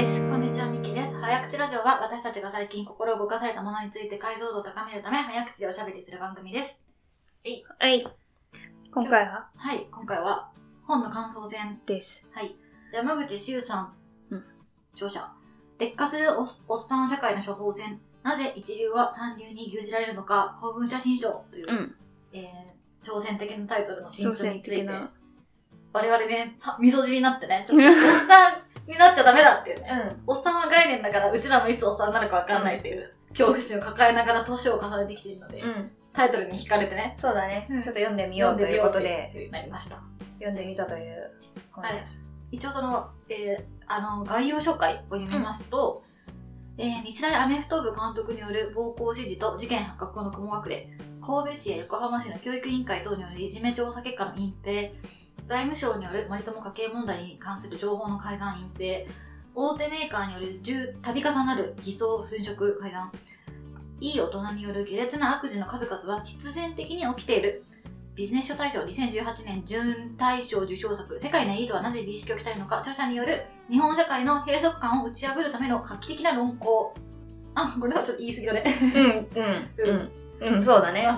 です。こんにちは、ミキです。早口ラジオは私たちが最近心動かされたものについて解像度を高めるため、早口でおしゃべりする番組です。はい。今回は？はい、今回は本の感想戦。です。はい。山口周さん、うん著者。劣化するおおっさん社会の処方箋。なぜ一流は三流に牛耳られるのか、公文写真書という、うん。えー、挑戦的なタイトルの新書について、な。我々ね、さ味噌汁になってね、ちょっとおっさんになっちゃダメだっていうね。うん。おっさんは概念だから、うちらもいつおっさんになるかわかんないっていう恐怖心を抱えながら年を重ねてきているので、うん。タイトルに惹かれてね、そうだね。うんちょっと読んでみようということで、でなりました。読んでみたという本です。一応その、えーあの、概要紹介を読みますと、えー日大アメフト部監督による暴行指示と事件発覚後の雲隠れ、神戸市や横浜市の教育委員会等によるいじめ調査結果の隠蔽、財務省によるマリトモ家計問題に関する情報の改ざん隠蔽、大手メーカーによる重度重なる偽装粉飾改ざん、いい大人による下劣な悪事の数々は必然的に起きている。ビジネス書大賞2018年準大賞受賞作「世界のエリートはなぜ美意識を鍛えるのか」著者による日本社会の閉塞感を打ち破るための画期的な論考。あこれはちょっと言い過ぎだね。うん、うん、うん。うん、そう。だね。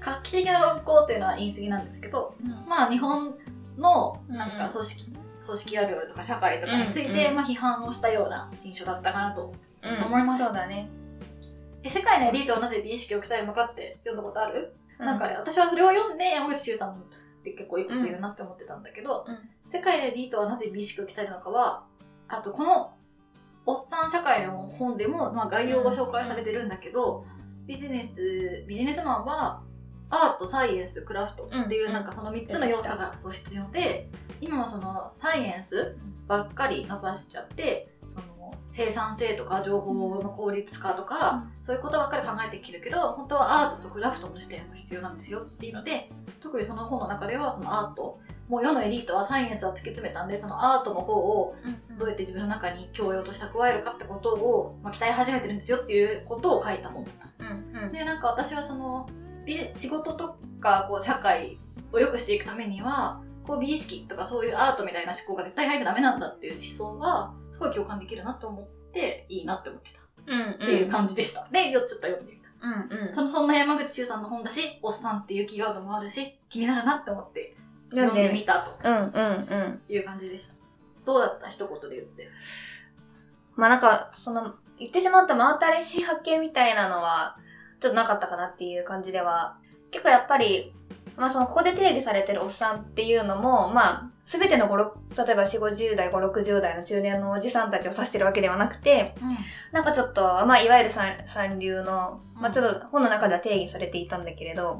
画期的な論考っていうのは言い過ぎなんですけどまあ日本のなんか組織、組織あるあるとか社会とかについて、うんうん。まあ、批判をしたような新書だったかなとうん。思います。そうだね。え世界のエリートはなぜ美意識を鍛えるのかって読んだことある？なんかね、私はそれを読んで山口周さんって結構いいこと言うなって思ってたんだけど、うん。世界のエリートはなぜ美意識を鍛えるのかは、あとこのおっさん社会の本でも、まあ、概要が紹介されてるんだけど、ビジネス、ビジネスマンはアート、サイエンス、クラフトっていううんなんかその3つの要素がそう必要で、今はそのサイエンスばっかり伸ばしちゃって、その生産性とか情報の効率化とか、そういうことばっかり考えてきるけど、本当はアートとクラフトの視点も必要なんですよっていうので、特にその本の中ではそのアート、もう世のエリートはサイエンスは突き詰めたんで、そのアートの方をどうやって自分の中に教養として加えるかってことを、まあ、鍛え始めてるんですよっていうことを書いた本だった。うん、うん。で、なんか私はその、仕事とかこう社会を良くしていくためには、こう美意識とかそういうアートみたいな思考が絶対入っちゃダメなんだっていう思想は、すごい共感できるなと思って、いいなって思ってた。うん、っていう感じでした。で、よちょっと読んでみた。うん、うん。そのそんな山口周さんの本だし、おっさんっていうキーワードもあるし、気になるなって思って読んでみたとうん、うん、うん。いう感じでした。どうだった？一言で言って。まあなんか、その、言ってしまった真新しい発見みたいなのは、ちょっとなかったかなっていう感じでは、結構やっぱり、まあその、ここで定義されてるおっさんっていうのも、まあ、すべての5、6例えば4、50代、5、60代の中年のおじさんたちを指してるわけではなくて、なんかちょっと、まあいわゆる三三流の、まあちょっと本の中では定義されていたんだけれど、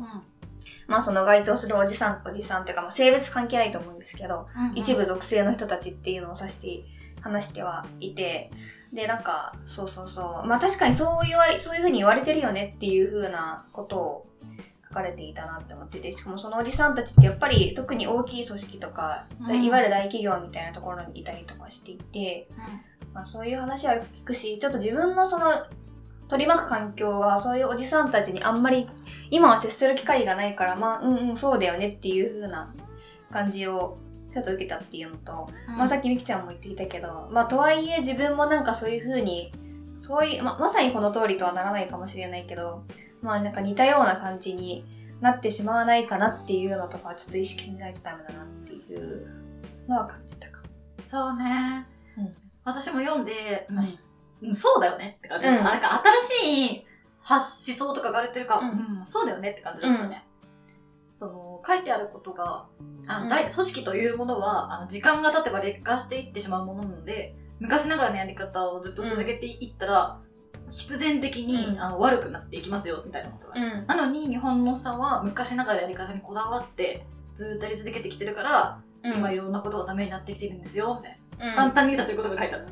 まあその該当するおじさん、おじさんっていうか、まあ性別関係ないと思うんですけど、一部属性の人たちっていうのを指して話してはいてでなんかそうそうそう。まあ確かにそう言われそういうふうに言われてるよねっていうふうなことを書かれていたなって思ってて。しかもそのおじさんたちってやっぱり特に大きい組織とか、うん。いわゆる大企業みたいなところにいたりとかしていて、まあ、そういう話はよく聞くしちょっと自分のその取り巻く環境がそういうおじさんたちにあんまり今は接する機会がないからまあうんうんそうだよねっていう風な感じをちょっと受けたっていうのと、まあ、さっきみきちゃんも言っていたけど、まあ、とはいえ自分もなんかそういう風にそういうままさにこの通りとはならないかもしれないけどまあなんか似たような感じになってしまわないかなっていうのとかちょっと意識しないとダメだなっていうのは感じたかそうね、うん。私も読んで、うん。まあしうんそうだよねって感じ、うん。あなんか新しい発思想とかがあるっていうか、ううんんそうだよねって感じだったね。書いてあることがあの、うん。大組織というものはあの時間が経てば劣化していってしまうものなので昔ながらのやり方をずっと続けていったら、必然的に、うん。あの悪くなっていきますよみたいなことが、ん。なのに日本のさんは昔ながらのやり方にこだわってずっとやり続けてきてるから、今いろんなことがダメになってきてるんですよみたいな、簡単に言うとそういうことが書いてあった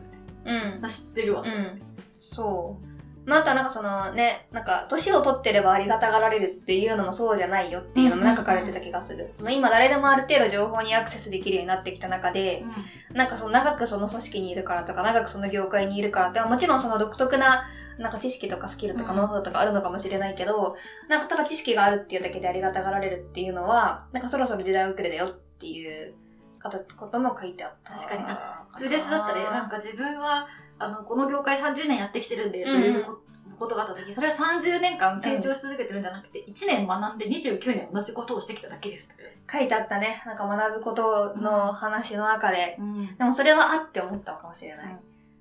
うん。あ知ってるわ、うん。そう。まあ、あとはなんかそのね、なんか、年を取ってればありがたがられるっていうのもそうじゃないよっていうのもなんか書かれてた気がする。その今誰でもある程度情報にアクセスできるようになってきた中で、なんかその長くその組織にいるからとか、長くその業界にいるからって、もちろんその独特ななんか知識とかスキルとかうん。ノウハウとかあるのかもしれないけど、なんかただ知識があるっていうだけでありがたがられるっていうのは、なんかそろそろ時代遅れだよっていうことも書いてあった。確かに。ズレスだったらなんか自分はあの、この業界30年やってきてるんで、というこことがあった時、それは30年間成長し続けてるんじゃなくて、1年学んで29年同じことをしてきただけです。書いてあったね。なんか学ぶことの話の中で。うん。でもそれはあって思ったのかもしれない。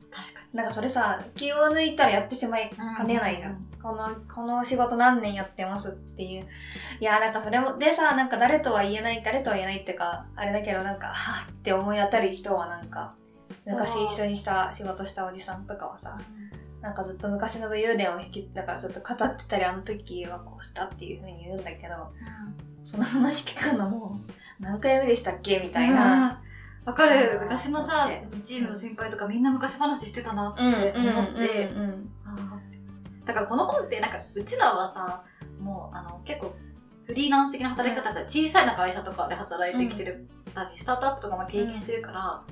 確かなんかそれさ、気を抜いたらやってしまいに。かねないじゃん。この、この仕事何年やってますっていう。いや、なんかそれも、でさ、なんか誰とは言えない、誰とは言えないっていうか、あれだけどなんか、はぁって思い当たる人はなんか、昔一緒にした仕事したおじさんとかはさ、なんかずっと昔の武勇伝を引き、だからずっと語ってたり、あの時はこうしたっていう風に言うんだけど、その話聞くのも、何回目でしたっけみたいな。わかる昔のさうんチームの先輩とかみんな昔話してたなってうん、思って、うん、うん。だからこの本ってなんかうちらはさもうあの結構フリーランス的な働き方が小さいな会社とかで働いてきてる、たりスタートアップとかも経験してるから、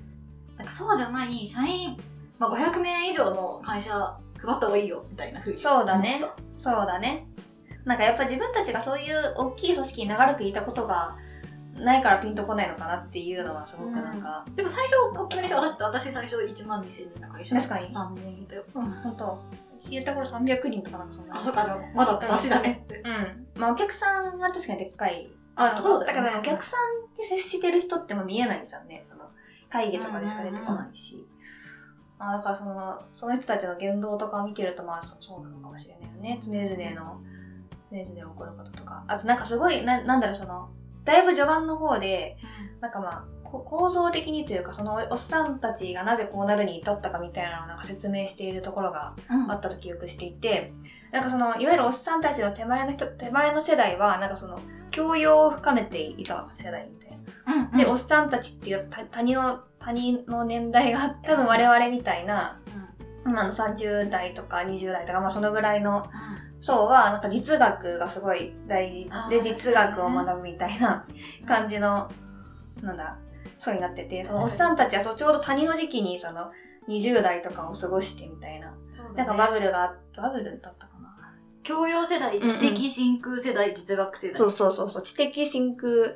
なんかそうじゃない社員、まあ、500名以上の会社配った方がいいよみたいなふうに。そうだね。そうだね。なんかやっぱ自分たちがそういう大きい組織に長らくいたことがないからピンとこないのかなっていうのはすごくなんか、でも最初大きめにしょだって私最初1万2000人の会社。確かに。3年いたよ。うん、ほんと、言った頃300人とかなんかそんな。あそっか。じゃあまだマシだね。うん。まあお客さんは確かにでっかい。あそうだよね。だからお客さんって接してる人っても見えないですよね。会議とかでしか出てこないし。まあだからその、その人たちの言動とかを見てるとまあそそうなのかもしれないよね。常々の、常々起こることとか。あとなんかすごい、ななんだろうその、だいぶ序盤の方で、なんかまあ、こ構造的にというか、そのおっさんたちがなぜこうなるに至ったかみたいなのをなんか説明しているところがうんあったと記憶していて、なんかその、いわゆるおっさんたちの手前の人、手前の世代は、なんかその、教養を深めていた世代みたいな。うんうん。で、おっさんたちっていうた他人の、他人の年代が多分我々みたいな、今の30代とか20代とか、まあそのぐらいの層は、なんか実学がすごい大事で、実学を学ぶみたいな感じの、なんだ、そうになってて、そのおっさんたちはそうちょうど谷の時期にその20代とかを過ごしてみたいな。そうだね。なんかバブルが、バブルだったかな。教養世代、知的真空世代、実学世代。そうそうそうそう、知的真空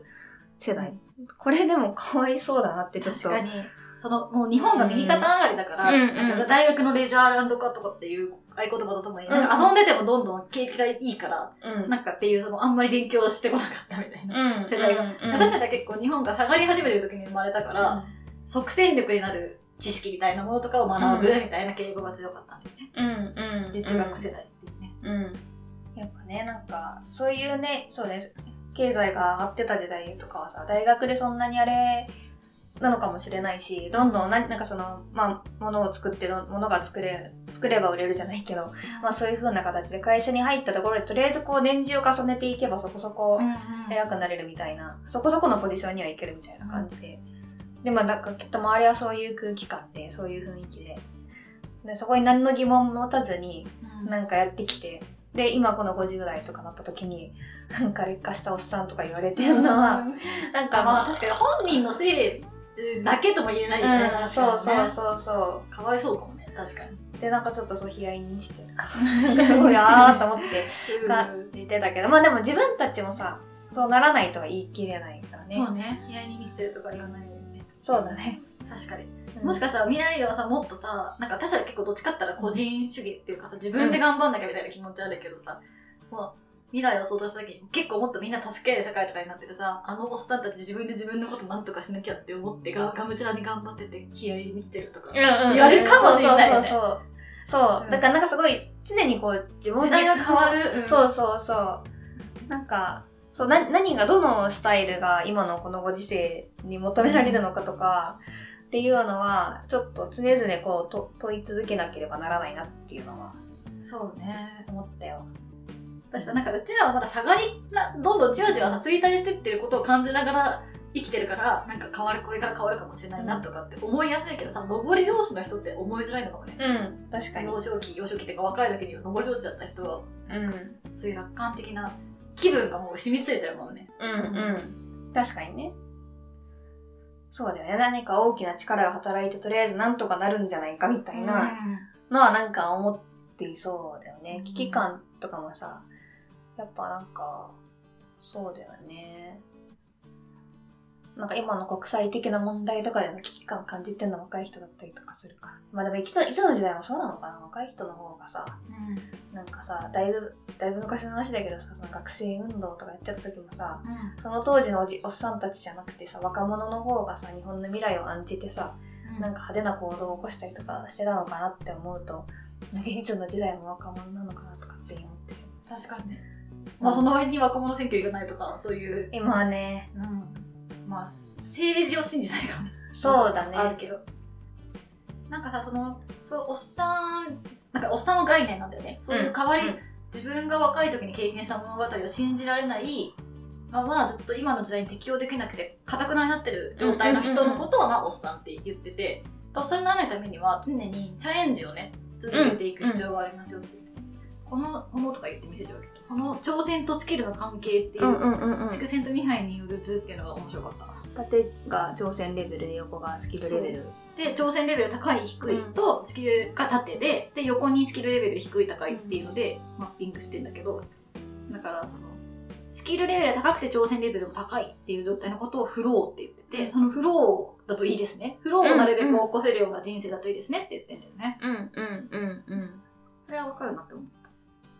世代。これでもかわいそうだなってちょっと。確かに。その、もう日本が右肩上がりだから、うんうんなんか大学のレジャーランドカとかっていう合言葉とともに、うんなんか遊んでてもどんどん景気がいいから、うん。なんかっていう、そのあんまり勉強してこなかったみたいな。うん。世代がうん私たちは結構日本が下がり始めてる時に生まれたから、即戦力になる知識みたいなものとかを学ぶみたいな敬語が強かったんだよね。うん。うん。実学世代っていうね。うん。やっぱね、なんか、そういうね、そうです。経済が上がってた時代とかはさ、大学でそんなにあれなのかもしれないし、どんどんな、なんかその、まあ、物を作ってど、物が作れ、作れば売れるじゃないけど、まあそういう風な形で会社に入ったところで、とりあえずこう年次を重ねていけばそこそこ偉くなれるみたいな、そこそこのポジションにはいけるみたいな感じで。で、まあなんかきっと周りはそういう空気感で、そういう雰囲気で。で、そこに何の疑問も持たずに、うんなんかやってきて、で、今この50代とかなった時に、なんか劣化したおっさんとか言われてるのは、なんかままあ、あ確かに本人のせいだけとも言えないよね。うん、そうそうう。そうそかわいそうかもね、確かに。う。で、なんかちょっとそう、悲哀にしてる。すごい、あーと思って、が言ってたけど、まあでも自分たちもさ、そうならないとは言い切れないからね。そうね。悲哀に満ちてるとか言わないよね。そうだね。確かに。うんもしかしたら未来ではさ、もっとさ、なんか私は結構どっちかったら個人主義っていうかさ、自分で頑張んなきゃみたいな気持ちあるけどさ、もう未来を想像した時に結構もっとみんな助け合える社会とかになっててさ、あのおっさんたち自分で自分のことなんとかしなきゃって思ってが、がむしゃらに頑張ってて気合に満ちてるとか。言言われるかもしれないよねそうそうそう。そう。うんだからなんかすごい、常にこう、自分時代が変わる。そうそうそう。なんか、そうな何がどのスタイルが今のこのご時世に求められるのかとかっていうのはちょっと常々こうと問い続けなければならないなっていうのはそうね。思ったよ。私さ、なんかうちらはまだ下がりな、どんどんじわじわ衰退してってることを感じながら生きてるから、なんか変わる、これから変わるかもしれないなとかって思いやすいけどさ、上り上司の人って思いづらいのかもね。うん、確かに。幼少期、幼少期っていうか若い時には上り上司だった人は、うん、そういう楽観的な気分がもう染みついてるもんね。うん、うん。確かにね。そうだよね。何か大きな力が働いてとりあえずなんとかなるんじゃないかみたいなのはなんか思っていそうだよね。うん危機感とかもさ、やっぱなんか、そうだよね。なんか今の国際的な問題とかでも危機感感じてるのは若い人だったりとかするから。まあでもいつのいつの時代もそうなのかな。若い人の方がさ、うん。なんかさ、だいぶ、だいぶ昔の話だけどさ、その学生運動とかやってた時もさ、うん。その当時のおじおっさんたちじゃなくてさ、若者の方がさ、日本の未来を案じてさ、なんか派手な行動を起こしたりとかしてたのかなって思うと、いつの時代も若者なのかなとかって思ってしまう。確かにね。まあその割に若者選挙行かないとかそういう、今はね、うん、まあ政治を信じないか。らねそうだね。あるけど。なんかさそのそうおっさんなんかおっさんの概念なんだよね。そういう代わり、うん。自分が若い時に経験した物語を信じられないまあまあずっと今の時代に適応できなくてかたくなになってる状態の人のことをまあおっさんって言ってて。おっさんにならないためには常にチャレンジをねし続けていく必要がありますよって言って、このものとか言って見せてるわけ。どこの挑戦とスキルの関係っていう、うんうんうんうん。筑前とミハイによる図っていうのが面白かった。縦が挑戦レベルで横がスキルレベル。で挑戦レベル高い低いとスキルが縦でで横にスキルレベル低い高いっていうのでマッピングしてんだけどだからそのスキルレベルが高くて挑戦レベルも高いっていう状態のことをフローって言っててそのフローだといいですね。フローをなるべく起こせるような人生だといいですねって言ってんだよね。うんうんうんうん。それはわかるなって思う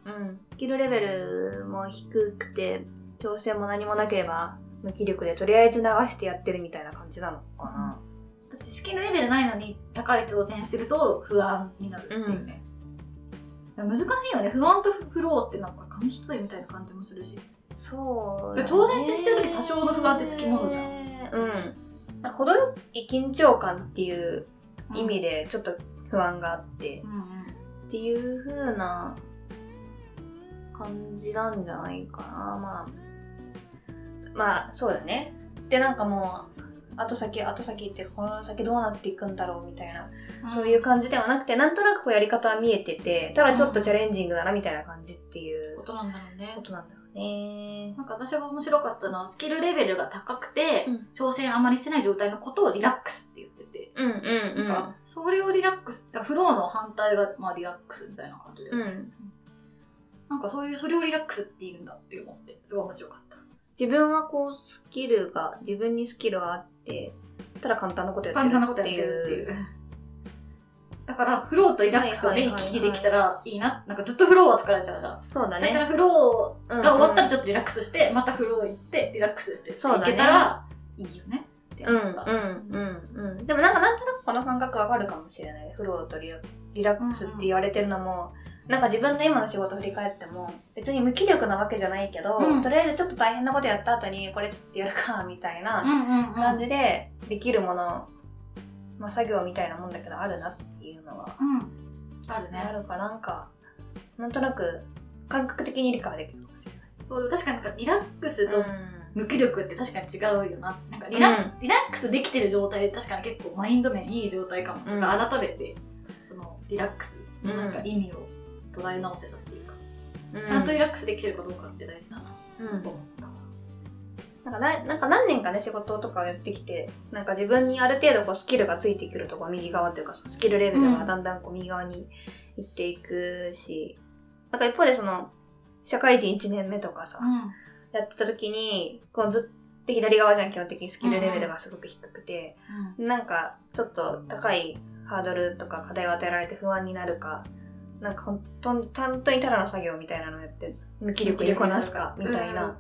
うん。スキルレベルも低くて、挑戦も何もなければ、無気力でとりあえず流してやってるみたいな感じなのかな。私スキルレベルないのに高い挑戦してると不安になるっていうね、難しいよね。不安とフローってなんか紙一重みたいな感じもするし。そう、挑戦してる時多少の不安ってつきものじゃん。うん。なんか程よい緊張感っていう意味でちょっと不安があって、うんうん。っていう風な感じなんじゃないかな。まあ、まあ、そうだね。で、なんかもう、後先、後先ってこの先どうなっていくんだろうみたいな、そういう感じではなくて、なんとなくこうやり方は見えてて、ただちょっとチャレンジングだなみたいな感じっていうことなんだろうねことなんだろうね。なんか私が面白かったのはスキルレベルが高くて、うん挑戦あまりしてない状態のことをリラックスって言ってて、うんうんなんかそれをリラックスフローの反対が、まあ、リラックスみたいな感じで、うん。うん。なんかそういうそれをリラックスって言うんだって思ってすごい面白かった自分はこう、スキルが、自分にスキルがあって、ただ簡単なことやってる簡単なことやってるっていうだからフローとリラックスをね行き来できたらいいななんかずっとフローは疲れちゃうじゃんそうだね。だからフローが終わったらちょっとリラックスして、またフロー行ってリラックスしてそうだねいけたらいいよねうんうんうんうん。でもなんかなんとなくこの感覚わかるかもしれない。フローとリラリラックスって言われてるのも、なんか自分の今の仕事振り返っても、別に無気力なわけじゃないけど、うん。とりあえずちょっと大変なことやった後に、これちょっとやるか、みたいなうんうんうん。感じでできるもの、まあ作業みたいなもんだけどあるなっていうのは、うん。あるね。あるかなんか、なんとなく感覚的に理解できるかもしれない。そう確かになんかリラックスとう無気力って確かに違うよななんかリラ,、リラックスできてる状態で確かに結構マインド面いい状態かも。とうん。か改めてそのリラックスのなんか意味を捉え直せたっていうか、ん。ちゃんとリラックスできてるかどうかって大事だな。うん。と思った。わなんかななんか何年かね仕事とかをやってきてなんか自分にある程度こうスキルがついてくるとこう右側というかスキルレベルがだんだんこう右側に行っていくし、なんか一方でその社会人1年目とかさ、やってた時にこうずっと左側じゃん基本的にスキルレベルがすごく低くて、なんかちょっと高いハードルとか課題を与えられて不安になるかなんか本当に本当にただの作業みたいなのをやって無気力にこなすかみたいな、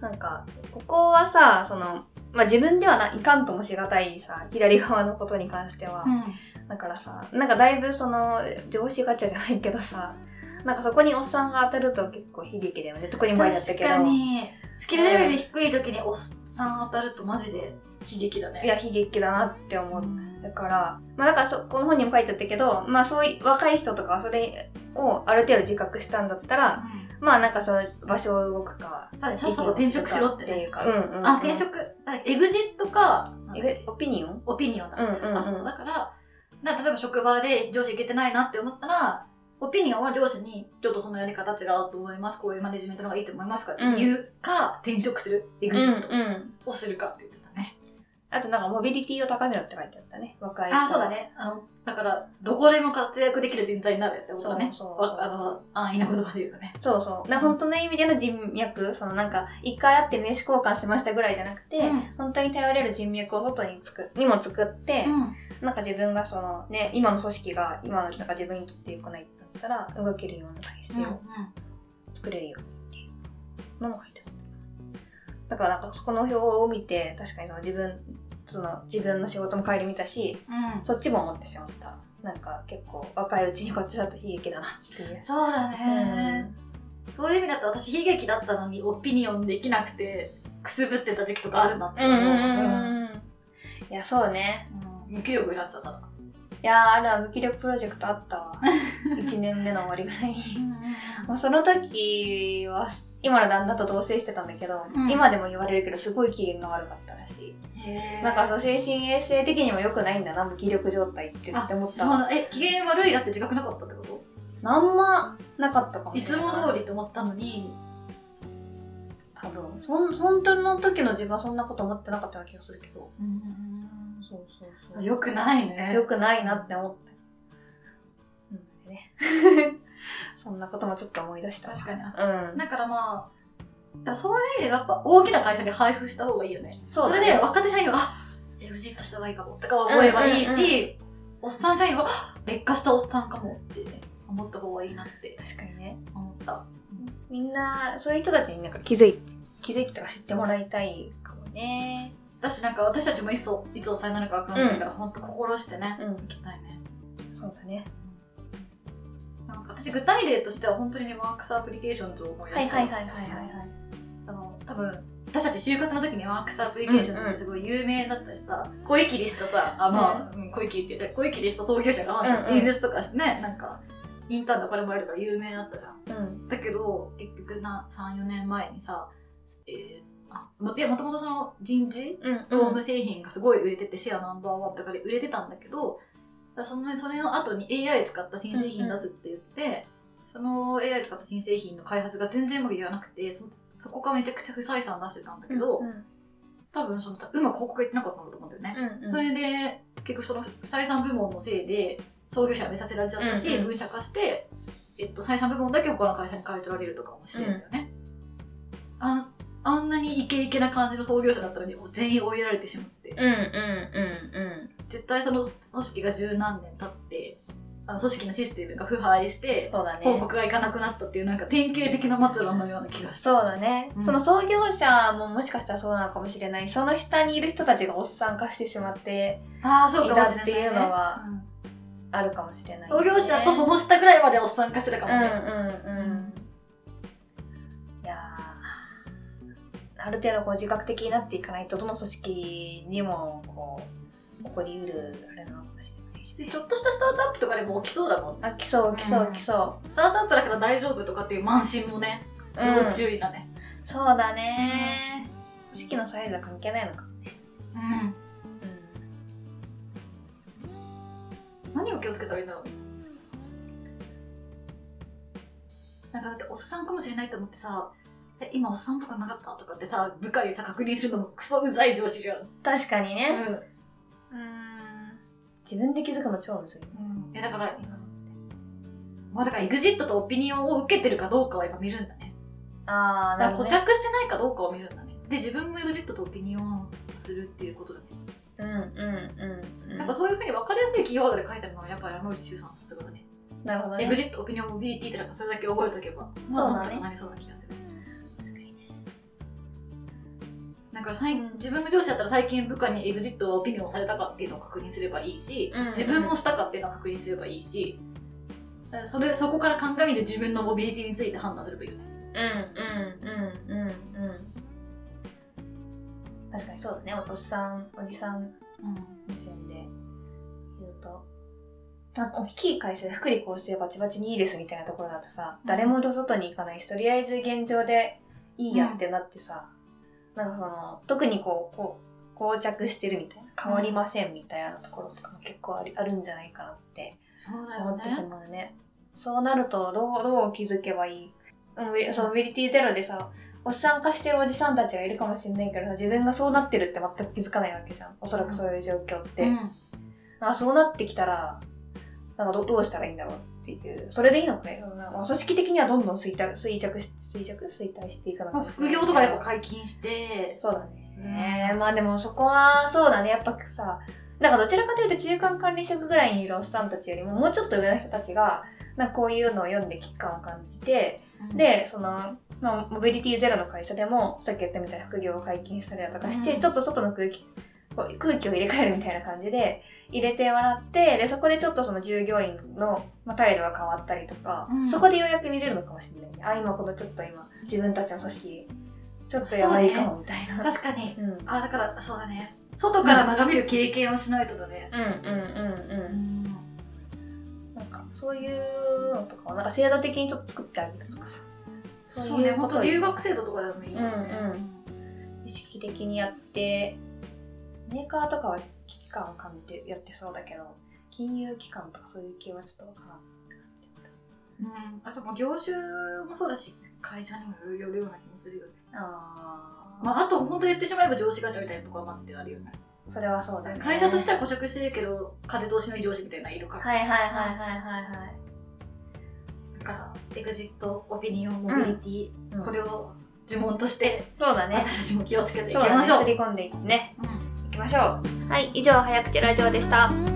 なんかここはさその、まあ、自分ではないかんともしがたいさ左側のことに関しては、だからさなんかだいぶその上司ガチャじゃないけどさなんかそこにおっさんが当たると結構悲劇だよね。特に前だった確けど。かに。スキルレベル低い時におっさん当たるとマジで悲劇だね。いや悲劇だなって思ううんだから、まあだからそ、この本にも書いてあったけど、まあそういう若い人とかはそれをある程度自覚したんだったら、まあなんかその場所を動くか、はいさっさと転職しろってね。っていうか、うんうんうん、あ転職。エグジットかえ、オピニオン？オピニオンだ、うんうんうん。あそう。だからだから例えば職場で上司いけてないなって思ったらオピニオンは上司にちょっとそのやり方違うと思います。こういうマネジメントの方がいいと思いますかって言うか、転職する？エグジット。うんうん。をするかって言ってあとなんかモビリティを高めろって書いてあったね。若い子あ、そうだ。ね。あの、だから、どこでも活躍できる人材になるってことだね。そうそうわあの、安易な言葉で言うとね。そうそう。な本当の意味での人脈、そのなんか、一回会って名刺交換しましたぐらいじゃなくて、うん本当に頼れる人脈を外に作にも作って、なんか自分がそのね、今の組織が今のなんか自分にとって良くないってなったら、動けるような体制を作れるようにっていうのも書いてある。だからなんかそこの表を見て、確かにその自分、その自分の仕事も帰り見たし、うん。うん。そっちも思ってしまった。なんか結構若いうちにこっちだと悲劇だなっていう。そうだうね。んそういう意味だと私悲劇だったのにオピニオンできなくてくすぶってた時期とかあるなって思う。いや、そうね。うん無気力になってたから。いやー、あれは無気力プロジェクトあったわ。1年目の終わりぐらいに。もうその時は、今の旦那と同棲してたんだけど、うん今でも言われるけど、すごい機嫌が悪かったらしい。なんかそう、精神衛生的にも良くないんだな、無気力状態ってって思ったえ、機嫌悪いなって自覚なかったってこと？なんまなかったかもいつ。も通りって思ったのに、多分。そん、本当の時の自分はそんなこと思ってなかったような気がするけど。そうそうそう。よくないね。良くないなって思った。うんね。そんなこともちょっと思い出したわ。確かに。うん。だからまあ、そういう意味でやっぱ大きな会社に配布した方がいいよね。そうだねれで若手社員は、あエグジットした方がいいかもとか思えばいいし、おっさん社員は、あ劣化したおっさんかもってね、思った方がいいなって確かにね。思った。みんな、そういう人たちになんか気づいて、気づいてとか知ってもらいたいかもね。私なんか私たちもいついつおっさんになるかわかんないから、ほんと心してね、うん。行きたいね。そうだね。なんか私具体例としては本当にね、ワークスアプリケーションズを思い出した。はいはいはいはいはいはい。あの、多分、私たち就活の時にワークスアプリケーションズってすごい有名だったしさ、声切りしたさ、あ、まあ、うん、声切りって言っちゃう声切りした創業者が、うんうん演説とかしてね、なんか、インターンでお金もらえるとか有名だったじゃん。うん。だけど、結局な、3、4年前にさ、えー、あ、もいやもともとその人事うん。ホーム製品がすごい売れてて、シェアナンバーワンとかで売れてたんだけど、だそのそれの後に AI 使った新製品出すって言って、その AI 使った新製品の開発が全然うまくいかなくて、そそこがめちゃくちゃ不採算出してたんだけど、うん。多分そのうまく広告がいってなかったんだと思うんだよね。うん。それで、結局その不採算部門のせいで、創業者辞めさせられちゃったし、うんうん分社化して、えっと、採算部門だけ他の会社に買い取られるとかもしてるんだよね。あんあんなにイケイケな感じの創業者だったのに、もう全員追いやられてしまって。うんうんうん絶対その組織が十何年経って、あの組織のシステムが腐敗して、そうだね。報告がいかなくなったっていうなんか典型的な末路のような気がした。そうだね、うんその創業者ももしかしたらそうなのかもしれない。その下にいる人たちがおっさん化してしまってああ、そうかもしれない、ね。っていうのはうんあるかもしれない、創業者とその下ぐらいまでおっさん化してるかもね。うんうんうん。いある程度こう自覚的になっていかないと、どの組織にもこう、起こりうるあれなのかもしれないし。でちょっとしたスタートアップとかでも起きそうだもんね。あ、来そう来そう来そスタートアップだから大丈夫とかっていう慢心もね、う。うん要注意だね。そうだね、組織のサイズは関係ないのかもね。うん。う何を気をつけたらいいんだろうね。なんかだっておっさんかもしれないと思ってさ、え、今おっさんっぽくなかった？とかってさ、部下にさ、確認するのもクソうざい上司じゃん。ん。確かにね。うん。うん。自分で気づくの超むずい。うん。いやだから、まあだからエグジットとオピニオンを受けてるかどうかはやっぱ見るんだね。あー、だから固なるほど、ね。着してないかどうかを見るんだね。で、自分もエグジットとオピニオンをするっていうことだね。うんうんうんうん。なんかそういうふうに分かりやすいキーワードで書いてあるのはやっぱ山口周さんさすがだね。なるほどね。エグジット、オピニオン、モビリティってなんかそれだけ覚えとけば、まあそうだねなんとかなりそうな気がする。だから最うん自分が上司だったら最近部下にエグジットをオピニオンされたかっていうのを確認すればいいし、うんうんうん自分もしたかっていうのを確認すればいいし、それそこから鑑みる自分のモビリティについて判断すればいいよね。うんうんうんうんうん。確かにそうだね。おっさん、おじさんうん。目線で言うと。なんか大きい会社で福利厚生バチバチにいいですみたいなところだとさ、うん誰も外に行かないし、とりあえず現状でいいやってなってさ、なんかその、特にこう、こう、膠着してるみたいな、変わりませんみたいなところとかも結構ありあるんじゃないかなって思って。しまうね。そうなると、どう、どう気づけばいい？うんそう、モビリティゼロでさ、おっさん化してるおじさんたちがいるかもしれないけどさ自分がそうなってるって全く気づかないわけじゃん。おそらくそういう状況って、うん。あそうなってきたらなんかどどうしたらいいんだろうっていう。それでいいのかね、まあ、組織的にはどんどん衰退衰着し衰着衰退していかなまあ、かも。しれない副業とかやっぱ解禁して、そうだね、まあでもそこはそうだね。やっぱさなんかどちらかというと中間管理職ぐらいにいるおっさんたちよりももうちょっと上の人たちがなんかこういうのを読んで危機感を感じてでその、まあ、モビリティゼロの会社でもさっき言ったみたいな副業を解禁したりだとかして、うん。ちょっと外の空気こう空気を入れ替えるみたいな感じで入れてもらってでそこでちょっとその従業員の、まあ、態度が変わったりとか、うんそこでようやく見れるのかもしれないねあ今このちょっと今自分たちの組織ちょっとやばいかもみたいな。確かに。うんあ、だから、そうだね。外から眺める経験をしないとだね。うんうんうんうんん。なんかそういうのとかをなんか制度的にちょっと作ってあげるとかさそうね、本当を留学制度とかでもいいよね。意識的にやってメーカーとかは危機感を感じてやってそうだけど金融機関とかそういう系はちょっとわからんうん。あともう業種もそうだし、会社にもよるような気もするよね。あー、まあ、あと本当言ってしまえば上司ガチャみたいなところはマジであるよね。それはそうだね会社としては固着してるけど、風通しのいい上司みたいなのいるから。はいはいはいはいはいはいだから、エグジット、オピニオン、モビリティ、うんこれを呪文として、そうだね私たちも気をつけていきましょう。すり込んでいってねうんましょう。はい以上早口ラジオでした。